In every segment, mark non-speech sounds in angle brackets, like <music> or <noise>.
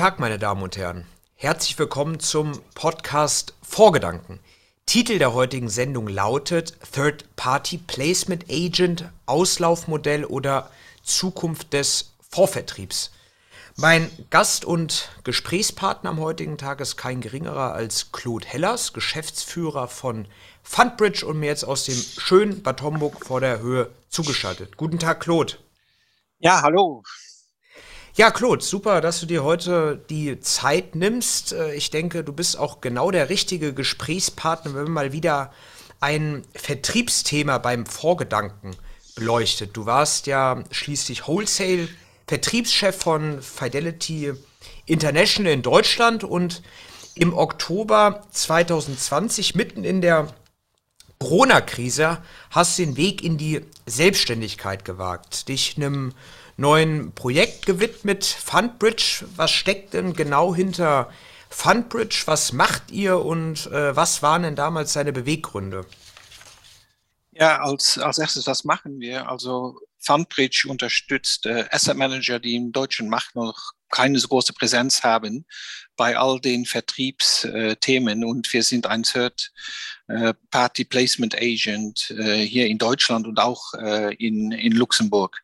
Guten Tag, meine Damen und Herren. Herzlich willkommen zum Podcast Vorgedanken. Titel der heutigen Sendung lautet Third Party Placement Agent, Auslaufmodell oder Zukunft des Vorvertriebs. Mein Gast und Gesprächspartner am heutigen Tag ist kein geringerer als Claude Hellers, Geschäftsführer von Fundbridge und mir jetzt aus dem schönen Bad Homburg vor der Höhe zugeschaltet. Guten Tag, Claude. Ja, hallo. Ja, Claude, super, dass du dir heute die Zeit nimmst. Äh, ich denke, du bist auch genau der richtige Gesprächspartner, wenn wir mal wieder ein Vertriebsthema beim Vorgedanken beleuchtet. Du warst ja schließlich Wholesale Vertriebschef von Fidelity International in Deutschland und im Oktober 2020, mitten in der Corona-Krise, hast du den Weg in die Selbstständigkeit gewagt, dich einem neuen Projekt gewidmet, Fundbridge. Was steckt denn genau hinter Fundbridge? Was macht ihr und äh, was waren denn damals seine Beweggründe? Ja, als, als erstes, was machen wir? Also Fundbridge unterstützt äh, Asset Manager, die im deutschen Markt noch keine so große Präsenz haben bei all den Vertriebsthemen. Äh, und wir sind ein Third äh, Party Placement Agent äh, hier in Deutschland und auch in, in Luxemburg.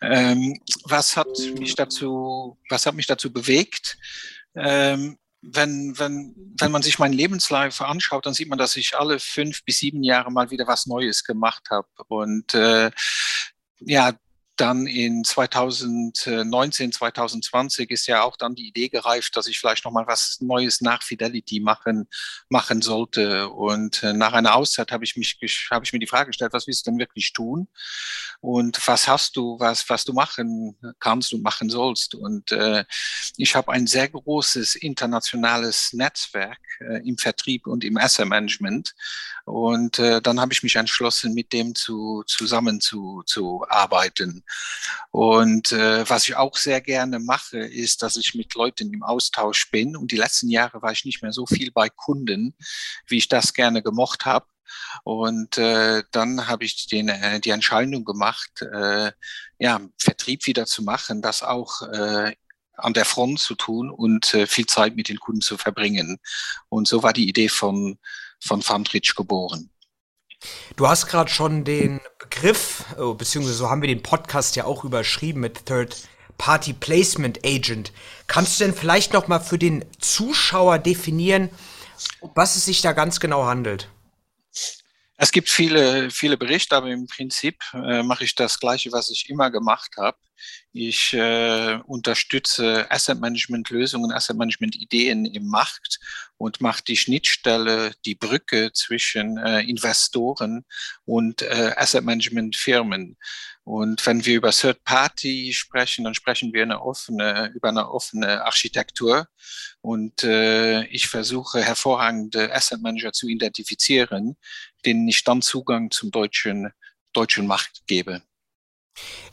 Ähm, was hat mich dazu, was hat mich dazu bewegt? Ähm, wenn, wenn, wenn man sich meinen Lebenslauf anschaut, dann sieht man, dass ich alle fünf bis sieben Jahre mal wieder was Neues gemacht habe. Und äh, ja, dann in 2019, 2020 ist ja auch dann die Idee gereift, dass ich vielleicht noch mal was Neues nach Fidelity machen, machen sollte. Und äh, nach einer Auszeit habe ich mich, habe ich mir die Frage gestellt, was willst du denn wirklich tun? Und was hast du, was, was du machen kannst und machen sollst? Und äh, ich habe ein sehr großes internationales Netzwerk äh, im Vertrieb und im Asset Management. Und äh, dann habe ich mich entschlossen, mit dem zu, zusammen zu, zu arbeiten. Und äh, was ich auch sehr gerne mache, ist, dass ich mit Leuten im Austausch bin. Und die letzten Jahre war ich nicht mehr so viel bei Kunden, wie ich das gerne gemocht habe. Und äh, dann habe ich den, äh, die Entscheidung gemacht, äh, ja, Vertrieb wieder zu machen, das auch äh, an der Front zu tun und äh, viel Zeit mit den Kunden zu verbringen. Und so war die Idee von, von Fundrich geboren. Du hast gerade schon den Begriff, oh, beziehungsweise so haben wir den Podcast ja auch überschrieben mit Third Party Placement Agent. Kannst du denn vielleicht noch mal für den Zuschauer definieren, was es sich da ganz genau handelt? Es gibt viele, viele Berichte, aber im Prinzip äh, mache ich das Gleiche, was ich immer gemacht habe. Ich äh, unterstütze Asset Management Lösungen, Asset Management Ideen im Markt und mache die Schnittstelle, die Brücke zwischen äh, Investoren und äh, Asset Management Firmen. Und wenn wir über Third Party sprechen, dann sprechen wir eine offene, über eine offene Architektur. Und äh, ich versuche hervorragende Asset Manager zu identifizieren, denen ich dann Zugang zum deutschen, deutschen Markt gebe.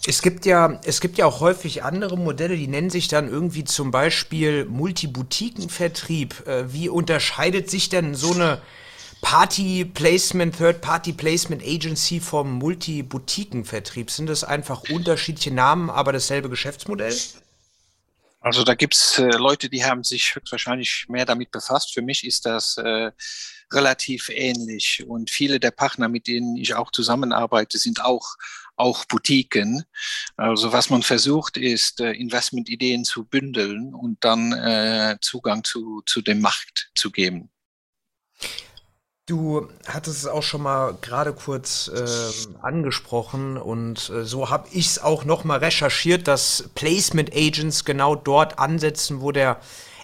Es gibt ja, es gibt ja auch häufig andere Modelle, die nennen sich dann irgendwie zum Beispiel Multibutikenvertrieb. Äh, wie unterscheidet sich denn so eine Party Placement, Third Party Placement Agency vom Multibutikenvertrieb? Sind das einfach unterschiedliche Namen, aber dasselbe Geschäftsmodell? Also da gibt's äh, Leute, die haben sich höchstwahrscheinlich mehr damit befasst. Für mich ist das äh, relativ ähnlich. Und viele der Partner, mit denen ich auch zusammenarbeite, sind auch, auch Boutiquen. Also was man versucht, ist, äh, Investmentideen zu bündeln und dann äh, Zugang zu, zu dem Markt zu geben. Du hattest es auch schon mal gerade kurz äh, angesprochen und äh, so habe ich es auch noch mal recherchiert, dass Placement Agents genau dort ansetzen, wo der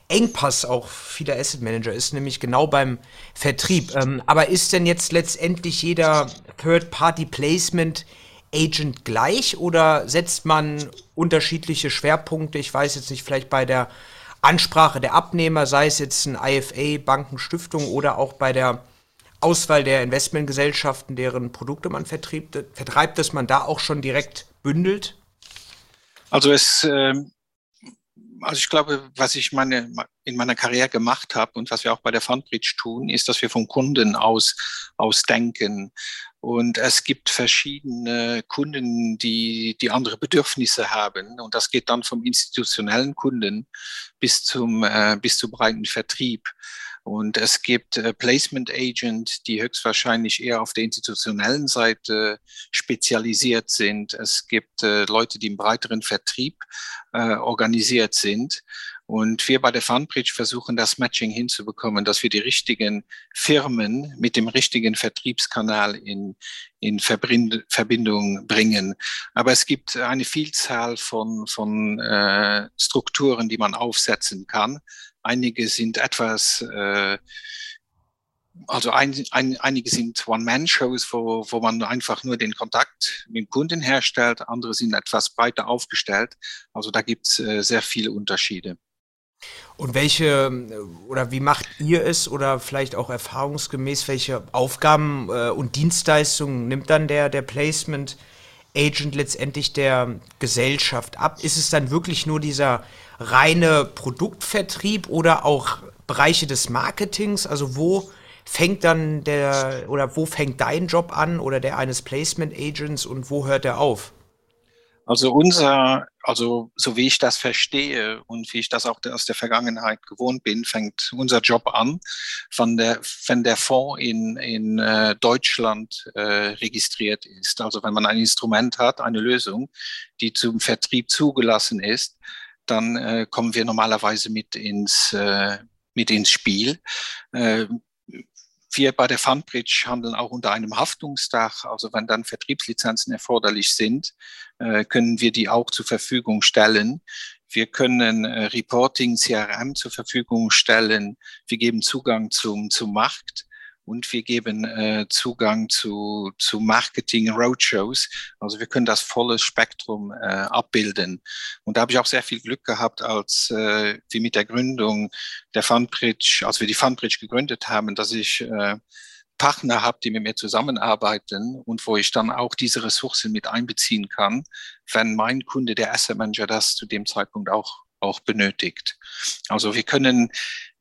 Engpass auch vieler Asset Manager ist, nämlich genau beim Vertrieb. Ähm, aber ist denn jetzt letztendlich jeder Third-Party-Placement Agent gleich oder setzt man unterschiedliche Schwerpunkte? Ich weiß jetzt nicht, vielleicht bei der Ansprache der Abnehmer, sei es jetzt ein IFA, Bankenstiftung oder auch bei der Auswahl der Investmentgesellschaften, deren Produkte man vertreibt, vertreibt dass man da auch schon direkt bündelt? Also es ähm, also ich glaube, was ich meine, in meiner Karriere gemacht habe und was wir auch bei der Fundbridge tun, ist, dass wir vom Kunden aus, aus denken. Und es gibt verschiedene Kunden, die, die andere Bedürfnisse haben. Und das geht dann vom institutionellen Kunden bis zum, äh, bis zum breiten Vertrieb. Und es gibt äh, Placement Agent, die höchstwahrscheinlich eher auf der institutionellen Seite spezialisiert sind. Es gibt äh, Leute, die im breiteren Vertrieb äh, organisiert sind. Und wir bei der Fundbridge versuchen das Matching hinzubekommen, dass wir die richtigen Firmen mit dem richtigen Vertriebskanal in, in Verbindung bringen. Aber es gibt eine Vielzahl von, von äh, Strukturen, die man aufsetzen kann. Einige sind etwas äh, also ein, ein, einige sind One-Man-Shows, wo, wo man einfach nur den Kontakt mit dem Kunden herstellt, andere sind etwas breiter aufgestellt. Also da gibt es äh, sehr viele Unterschiede. Und welche oder wie macht ihr es oder vielleicht auch erfahrungsgemäß, welche Aufgaben äh, und Dienstleistungen nimmt dann der, der Placement Agent letztendlich der Gesellschaft ab? Ist es dann wirklich nur dieser reine Produktvertrieb oder auch Bereiche des Marketings? Also wo fängt dann der oder wo fängt dein Job an oder der eines Placement Agents und wo hört er auf? Also unser, also so wie ich das verstehe und wie ich das auch aus der Vergangenheit gewohnt bin, fängt unser Job an, von der, wenn der Fonds in, in äh, Deutschland äh, registriert ist. Also wenn man ein Instrument hat, eine Lösung, die zum Vertrieb zugelassen ist, dann äh, kommen wir normalerweise mit ins, äh, mit ins Spiel. Äh, wir bei der Fundbridge handeln auch unter einem Haftungsdach. Also wenn dann Vertriebslizenzen erforderlich sind, können wir die auch zur Verfügung stellen. Wir können äh, Reporting, CRM zur Verfügung stellen. Wir geben Zugang zum, zum Markt und wir geben äh, Zugang zu, zu Marketing Roadshows. Also wir können das volle Spektrum äh, abbilden. Und da habe ich auch sehr viel Glück gehabt, als äh, wir mit der Gründung der Fundbridge, als wir die Fundbridge gegründet haben, dass ich äh, Partner habe, die mit mir zusammenarbeiten und wo ich dann auch diese Ressourcen mit einbeziehen kann, wenn mein Kunde, der Asset Manager, das zu dem Zeitpunkt auch auch benötigt. Also wir können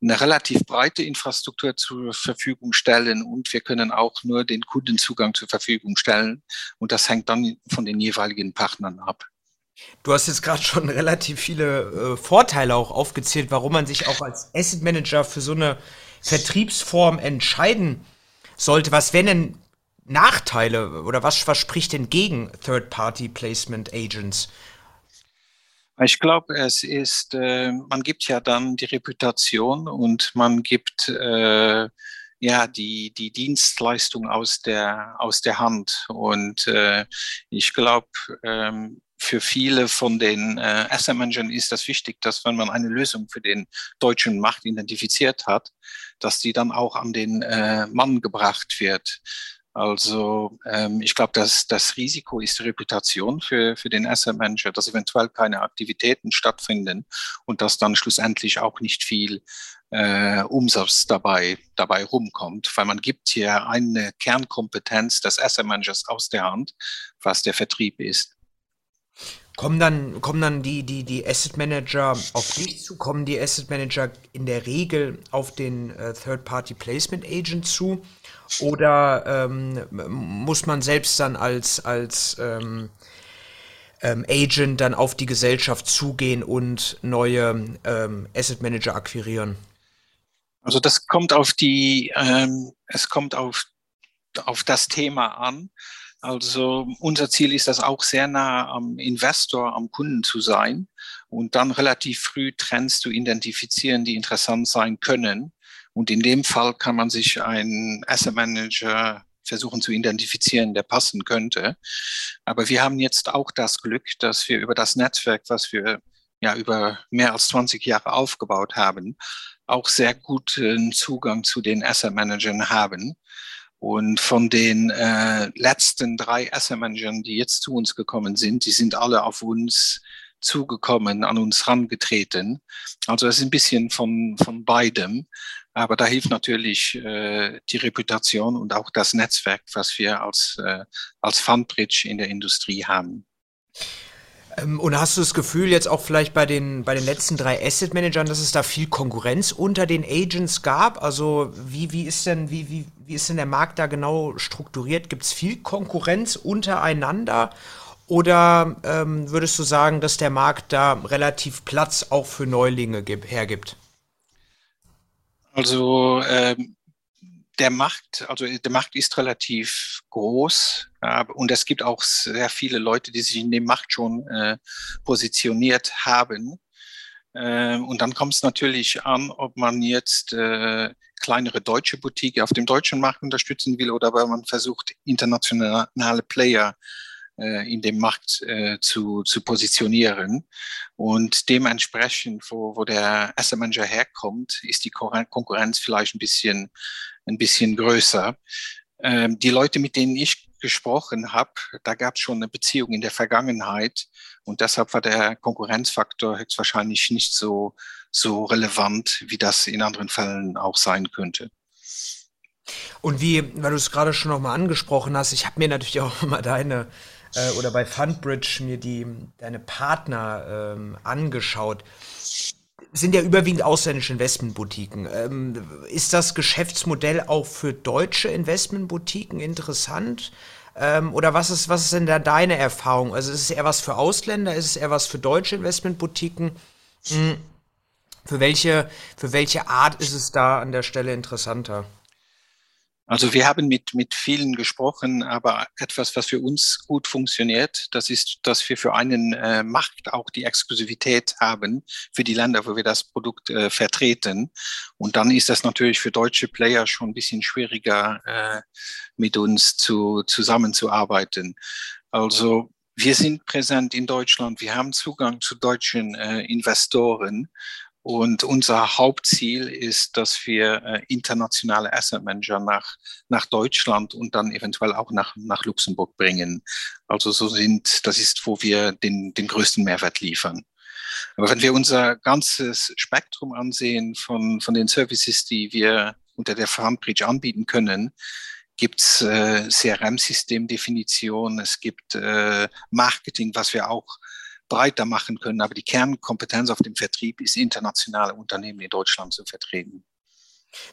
eine relativ breite Infrastruktur zur Verfügung stellen und wir können auch nur den Kundenzugang zur Verfügung stellen und das hängt dann von den jeweiligen Partnern ab. Du hast jetzt gerade schon <laughs> relativ viele äh, Vorteile auch aufgezählt, warum man sich auch als Asset Manager für so eine Vertriebsform entscheiden sollte. Was wären denn Nachteile oder was, was spricht denn gegen Third-Party Placement Agents? Ich glaube, es ist, äh, man gibt ja dann die Reputation und man gibt äh, ja die die Dienstleistung aus der aus der Hand und äh, ich glaube ähm, für viele von den äh, Asset Managern ist das wichtig, dass wenn man eine Lösung für den deutschen Markt identifiziert hat, dass die dann auch an den äh, Mann gebracht wird. Also ähm, ich glaube, dass das Risiko ist die Reputation für, für den Asset Manager, dass eventuell keine Aktivitäten stattfinden und dass dann schlussendlich auch nicht viel äh, Umsatz dabei, dabei rumkommt, weil man gibt hier eine Kernkompetenz des Asset Managers aus der Hand, was der Vertrieb ist. Kommen dann, kommen dann die, die, die Asset Manager auf dich zu? Kommen die Asset Manager in der Regel auf den äh, Third-Party Placement Agent zu? Oder ähm, muss man selbst dann als, als ähm, ähm, Agent dann auf die Gesellschaft zugehen und neue ähm, Asset Manager akquirieren? Also das kommt auf die, ähm, es kommt auf, auf das Thema an. Also unser Ziel ist das auch sehr nah am Investor, am Kunden zu sein und dann relativ früh Trends zu identifizieren, die interessant sein können und in dem Fall kann man sich einen Asset Manager versuchen zu identifizieren, der passen könnte. Aber wir haben jetzt auch das Glück, dass wir über das Netzwerk, was wir ja über mehr als 20 Jahre aufgebaut haben, auch sehr guten Zugang zu den Asset Managern haben. Und von den äh, letzten drei Asset Managern, die jetzt zu uns gekommen sind, die sind alle auf uns zugekommen, an uns herangetreten. Also es ist ein bisschen von, von beidem. Aber da hilft natürlich äh, die Reputation und auch das Netzwerk, was wir als, äh, als Fundbridge in der Industrie haben. Ähm, und hast du das Gefühl jetzt auch vielleicht bei den, bei den letzten drei Asset Managern, dass es da viel Konkurrenz unter den Agents gab? Also wie, wie ist denn, wie, wie, wie ist denn der Markt da genau strukturiert? Gibt es viel Konkurrenz untereinander? Oder ähm, würdest du sagen, dass der Markt da relativ Platz auch für Neulinge hergibt? Also ähm, der Markt, also der Markt ist relativ groß äh, und es gibt auch sehr viele Leute, die sich in dem Markt schon äh, positioniert haben. Äh, und dann kommt es natürlich an, ob man jetzt äh, kleinere deutsche Boutique auf dem deutschen Markt unterstützen will oder weil man versucht, internationale Player äh, in dem Markt äh, zu, zu positionieren. Und dementsprechend, wo, wo der Asset Manager herkommt, ist die Konkurrenz vielleicht ein bisschen, ein bisschen größer. Ähm, die Leute, mit denen ich gesprochen habe, da gab es schon eine Beziehung in der Vergangenheit und deshalb war der Konkurrenzfaktor höchstwahrscheinlich nicht so, so relevant, wie das in anderen Fällen auch sein könnte. Und wie, weil du es gerade schon nochmal angesprochen hast, ich habe mir natürlich <laughs> auch mal deine äh, oder bei Fundbridge mir die deine Partner ähm, angeschaut. Sind ja überwiegend ausländische Investmentboutiquen. Ähm, ist das Geschäftsmodell auch für deutsche Investmentboutiquen interessant? Ähm, oder was ist, was ist denn da deine Erfahrung? Also ist es eher was für Ausländer? Ist es eher was für deutsche Investmentboutiquen? Hm. Für welche, für welche Art ist es da an der Stelle interessanter? Also wir haben mit, mit vielen gesprochen, aber etwas, was für uns gut funktioniert, das ist, dass wir für einen äh, Markt auch die Exklusivität haben für die Länder, wo wir das Produkt äh, vertreten. Und dann ist das natürlich für deutsche Player schon ein bisschen schwieriger, äh, mit uns zu, zusammenzuarbeiten. Also wir sind präsent in Deutschland, wir haben Zugang zu deutschen äh, Investoren und unser Hauptziel ist, dass wir äh, internationale Asset Manager nach, nach Deutschland und dann eventuell auch nach, nach Luxemburg bringen. Also so sind, das ist, wo wir den, den größten Mehrwert liefern. Aber wenn wir unser ganzes Spektrum ansehen von, von den Services, die wir unter der Farmbridge anbieten können, gibt's äh, CRM-Systemdefinition, es gibt äh, Marketing, was wir auch breiter machen können. Aber die Kernkompetenz auf dem Vertrieb ist internationale Unternehmen in Deutschland zu vertreten.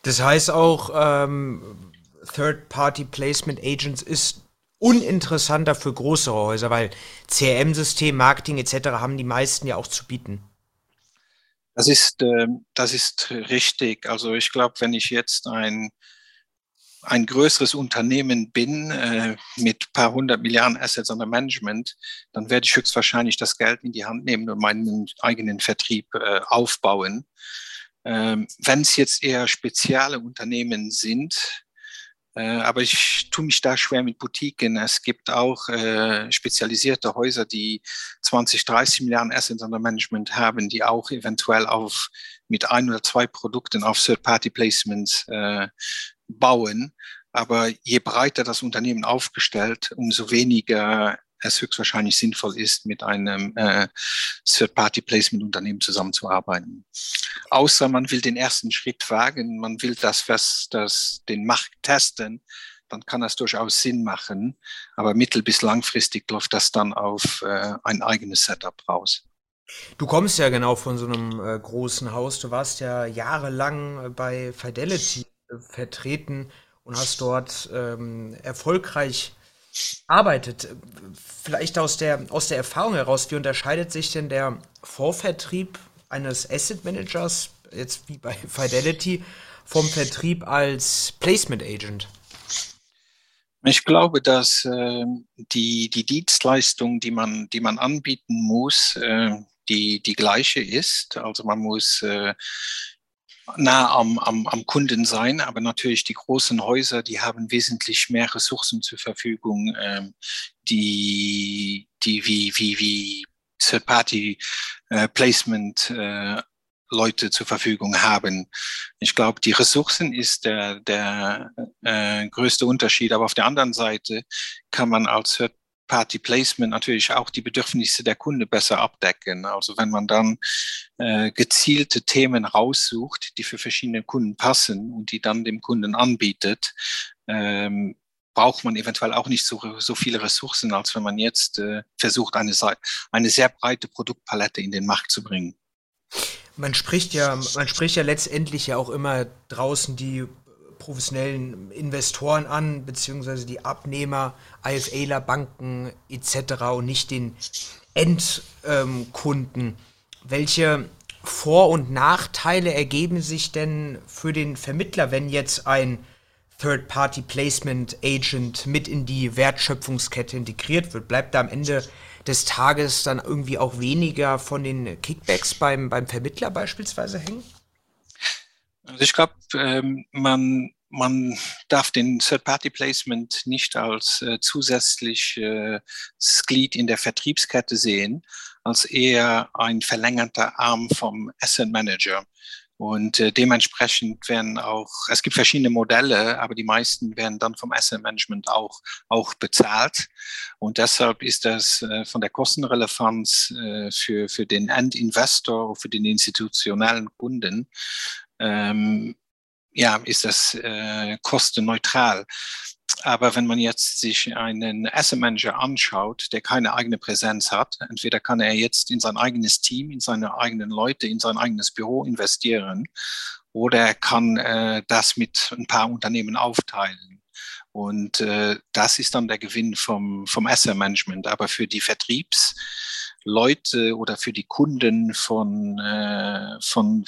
Das heißt auch, ähm, Third-Party-Placement Agents ist uninteressanter für größere Häuser, weil CRM-System, Marketing etc. haben die meisten ja auch zu bieten. Das ist, äh, das ist richtig. Also ich glaube, wenn ich jetzt ein ein größeres Unternehmen bin äh, mit paar hundert Milliarden Assets under Management, dann werde ich höchstwahrscheinlich das Geld in die Hand nehmen und meinen eigenen Vertrieb äh, aufbauen. Ähm, Wenn es jetzt eher spezielle Unternehmen sind, äh, aber ich tue mich da schwer mit Boutiquen. Es gibt auch äh, spezialisierte Häuser, die 20, 30 Milliarden Assets under Management haben, die auch eventuell auf mit ein oder zwei Produkten auf Third-Party-Placements äh, bauen. Aber je breiter das Unternehmen aufgestellt, umso weniger es höchstwahrscheinlich sinnvoll ist, mit einem äh, Third-Party-Placement-Unternehmen zusammenzuarbeiten. Außer man will den ersten Schritt wagen, man will das, was das, den Markt testen, dann kann das durchaus Sinn machen. Aber mittel- bis langfristig läuft das dann auf äh, ein eigenes Setup raus. Du kommst ja genau von so einem äh, großen Haus. Du warst ja jahrelang äh, bei Fidelity vertreten und hast dort ähm, erfolgreich arbeitet. Vielleicht aus der, aus der Erfahrung heraus, wie unterscheidet sich denn der Vorvertrieb eines Asset Managers, jetzt wie bei <laughs> Fidelity, vom Vertrieb als Placement Agent? Ich glaube, dass äh, die, die Dienstleistung, die man, die man anbieten muss, äh, die, die gleiche ist. Also man muss äh, nah am, am, am Kunden sein, aber natürlich die großen Häuser, die haben wesentlich mehr Ressourcen zur Verfügung, ähm, die, die wie, wie, wie Third-Party-Placement äh, äh, Leute zur Verfügung haben. Ich glaube, die Ressourcen ist der, der äh, größte Unterschied, aber auf der anderen Seite kann man als Third Party Placement natürlich auch die Bedürfnisse der Kunde besser abdecken. Also wenn man dann äh, gezielte Themen raussucht, die für verschiedene Kunden passen und die dann dem Kunden anbietet, ähm, braucht man eventuell auch nicht so, so viele Ressourcen, als wenn man jetzt äh, versucht, eine, eine sehr breite Produktpalette in den Markt zu bringen. Man spricht ja, man spricht ja letztendlich ja auch immer draußen die professionellen Investoren an, beziehungsweise die Abnehmer, IFAler, Banken etc. und nicht den Endkunden. Ähm, Welche Vor- und Nachteile ergeben sich denn für den Vermittler, wenn jetzt ein Third-Party-Placement-Agent mit in die Wertschöpfungskette integriert wird? Bleibt da am Ende des Tages dann irgendwie auch weniger von den Kickbacks beim, beim Vermittler beispielsweise hängen? Also ich glaube, ähm, man, man darf den Third-Party-Placement nicht als äh, zusätzliches äh, Glied in der Vertriebskette sehen, als eher ein verlängerter Arm vom Asset Manager. Und äh, dementsprechend werden auch, es gibt verschiedene Modelle, aber die meisten werden dann vom Asset Management auch, auch bezahlt. Und deshalb ist das äh, von der Kostenrelevanz äh, für, für den Endinvestor, für den institutionellen Kunden, ähm, ja, ist das äh, kostenneutral. Aber wenn man jetzt sich einen Asset Manager anschaut, der keine eigene Präsenz hat, entweder kann er jetzt in sein eigenes Team, in seine eigenen Leute, in sein eigenes Büro investieren oder er kann äh, das mit ein paar Unternehmen aufteilen. Und äh, das ist dann der Gewinn vom, vom Asset Management. Aber für die Vertriebsleute oder für die Kunden von, äh, von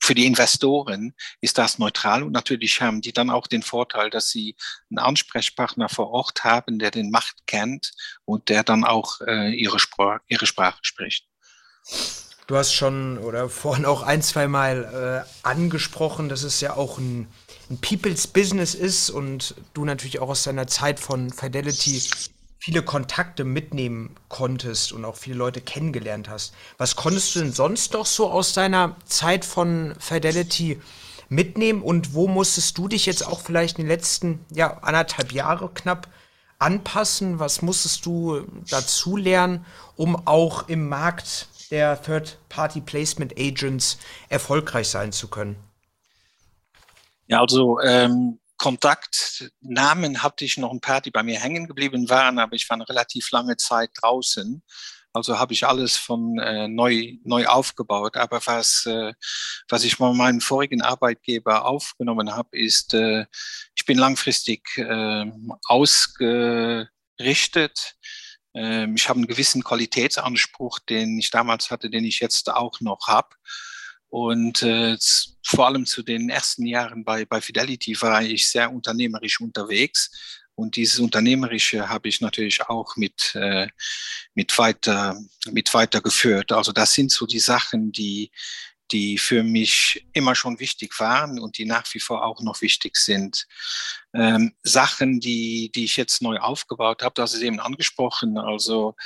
für die Investoren ist das neutral und natürlich haben die dann auch den Vorteil, dass sie einen Ansprechpartner vor Ort haben, der den Macht kennt und der dann auch äh, ihre, Spr ihre Sprache spricht. Du hast schon oder vorhin auch ein, zwei Mal äh, angesprochen, dass es ja auch ein, ein People's Business ist und du natürlich auch aus deiner Zeit von Fidelity viele Kontakte mitnehmen konntest und auch viele Leute kennengelernt hast. Was konntest du denn sonst noch so aus deiner Zeit von Fidelity mitnehmen und wo musstest du dich jetzt auch vielleicht in den letzten ja, anderthalb Jahre knapp anpassen? Was musstest du dazu lernen, um auch im Markt der Third-Party-Placement Agents erfolgreich sein zu können? Ja, also ähm, Kontaktnamen hatte ich noch ein paar, die bei mir hängen geblieben waren, aber ich war eine relativ lange Zeit draußen. Also habe ich alles von äh, neu, neu aufgebaut. Aber was, äh, was ich bei meinem vorigen Arbeitgeber aufgenommen habe, ist, äh, ich bin langfristig äh, ausgerichtet. Ähm, ich habe einen gewissen Qualitätsanspruch, den ich damals hatte, den ich jetzt auch noch habe. Und äh, vor allem zu den ersten Jahren bei, bei Fidelity war ich sehr unternehmerisch unterwegs. Und dieses Unternehmerische habe ich natürlich auch mit, äh, mit, weiter, mit weitergeführt. Also das sind so die Sachen, die, die für mich immer schon wichtig waren und die nach wie vor auch noch wichtig sind. Ähm, Sachen, die, die ich jetzt neu aufgebaut habe, das ist eben angesprochen. Also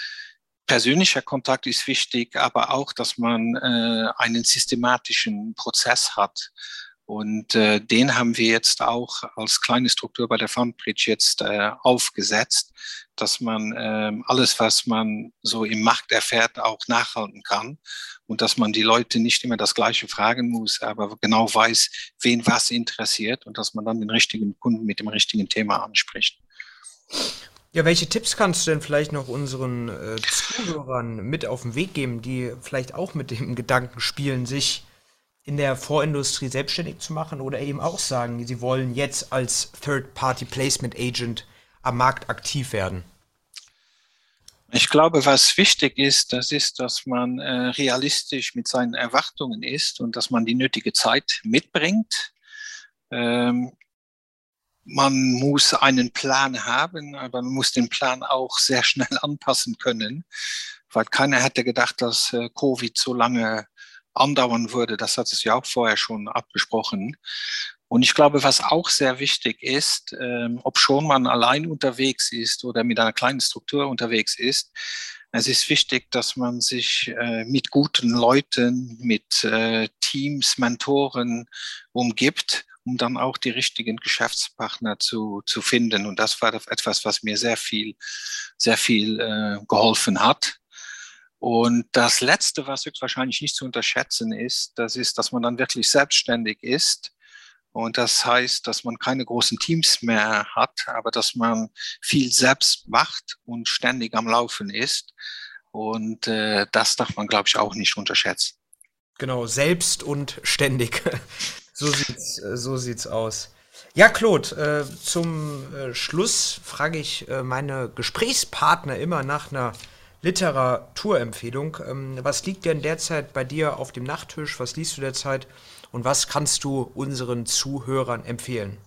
persönlicher Kontakt ist wichtig, aber auch, dass man äh, einen systematischen Prozess hat. Und äh, den haben wir jetzt auch als kleine Struktur bei der Fundbridge jetzt äh, aufgesetzt, dass man äh, alles, was man so im Markt erfährt, auch nachhalten kann und dass man die Leute nicht immer das Gleiche fragen muss, aber genau weiß, wen was interessiert und dass man dann den richtigen Kunden mit dem richtigen Thema anspricht. Ja, welche Tipps kannst du denn vielleicht noch unseren äh, Zuhörern mit auf den Weg geben, die vielleicht auch mit dem <laughs> Gedanken spielen, sich in der Vorindustrie selbstständig zu machen oder eben auch sagen, sie wollen jetzt als Third-Party-Placement-Agent am Markt aktiv werden? Ich glaube, was wichtig ist, das ist, dass man äh, realistisch mit seinen Erwartungen ist und dass man die nötige Zeit mitbringt. Ähm, man muss einen Plan haben, aber man muss den Plan auch sehr schnell anpassen können, weil keiner hätte gedacht, dass äh, Covid so lange andauern würde. Das hat es ja auch vorher schon abgesprochen. Und ich glaube, was auch sehr wichtig ist, ähm, ob schon man allein unterwegs ist oder mit einer kleinen Struktur unterwegs ist, es ist wichtig, dass man sich äh, mit guten Leuten, mit äh, Teams, Mentoren umgibt um dann auch die richtigen Geschäftspartner zu, zu finden. Und das war etwas, was mir sehr viel, sehr viel äh, geholfen hat. Und das Letzte, was wahrscheinlich nicht zu unterschätzen ist, das ist, dass man dann wirklich selbstständig ist. Und das heißt, dass man keine großen Teams mehr hat, aber dass man viel selbst macht und ständig am Laufen ist. Und äh, das darf man, glaube ich, auch nicht unterschätzen. Genau, selbst und ständig. <laughs> So sieht's, so sieht's aus. Ja, Claude, äh, zum äh, Schluss frage ich äh, meine Gesprächspartner immer nach einer Literaturempfehlung. Ähm, was liegt denn derzeit bei dir auf dem Nachttisch? Was liest du derzeit? Und was kannst du unseren Zuhörern empfehlen?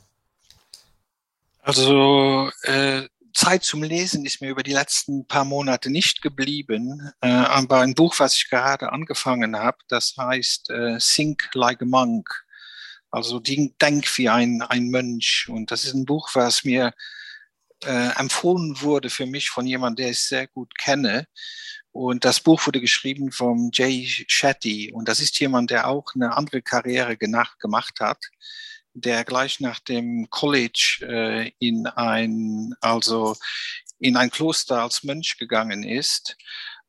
Also äh, Zeit zum Lesen ist mir über die letzten paar Monate nicht geblieben, äh, aber ein Buch, was ich gerade angefangen habe, das heißt äh, Think Like a Monk also denk wie ein, ein Mönch. Und das ist ein Buch, was mir äh, empfohlen wurde für mich von jemandem, der ich sehr gut kenne. Und das Buch wurde geschrieben von Jay Shetty. Und das ist jemand, der auch eine andere Karriere gemacht hat, der gleich nach dem College äh, in ein, also in ein Kloster als Mönch gegangen ist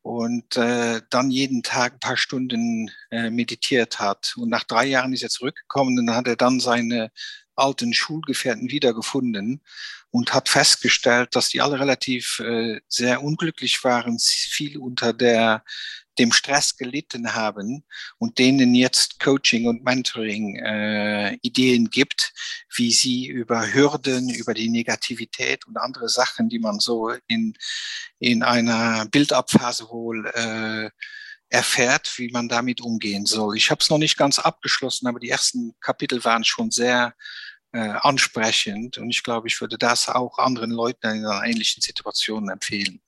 und äh, dann jeden Tag ein paar Stunden äh, meditiert hat. Und nach drei Jahren ist er zurückgekommen und dann hat er dann seine alten Schulgefährten wiedergefunden und hat festgestellt, dass die alle relativ äh, sehr unglücklich waren, viel unter der dem Stress gelitten haben und denen jetzt Coaching und Mentoring äh, Ideen gibt, wie sie über Hürden, über die Negativität und andere Sachen, die man so in, in einer Bildabphase wohl äh, erfährt, wie man damit umgehen soll. Ich habe es noch nicht ganz abgeschlossen, aber die ersten Kapitel waren schon sehr äh, ansprechend und ich glaube, ich würde das auch anderen Leuten in einer ähnlichen Situation empfehlen.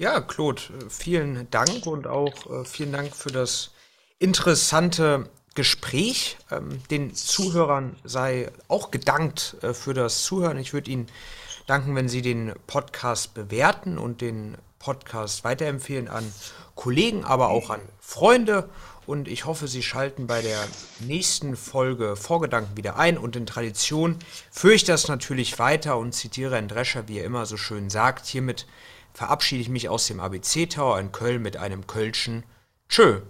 Ja, Claude, äh, vielen Dank und auch äh, vielen Dank für das interessante Gespräch. Ähm, den Zuhörern sei auch gedankt äh, für das Zuhören. Ich würde Ihnen danken, wenn Sie den Podcast bewerten und den Podcast weiterempfehlen an Kollegen, aber auch an Freunde. Und ich hoffe, Sie schalten bei der nächsten Folge Vorgedanken wieder ein. Und in Tradition führe ich das natürlich weiter und zitiere Herrn Drescher, wie er immer so schön sagt, hiermit verabschiede ich mich aus dem ABC Tower in Köln mit einem Kölschen Tschö.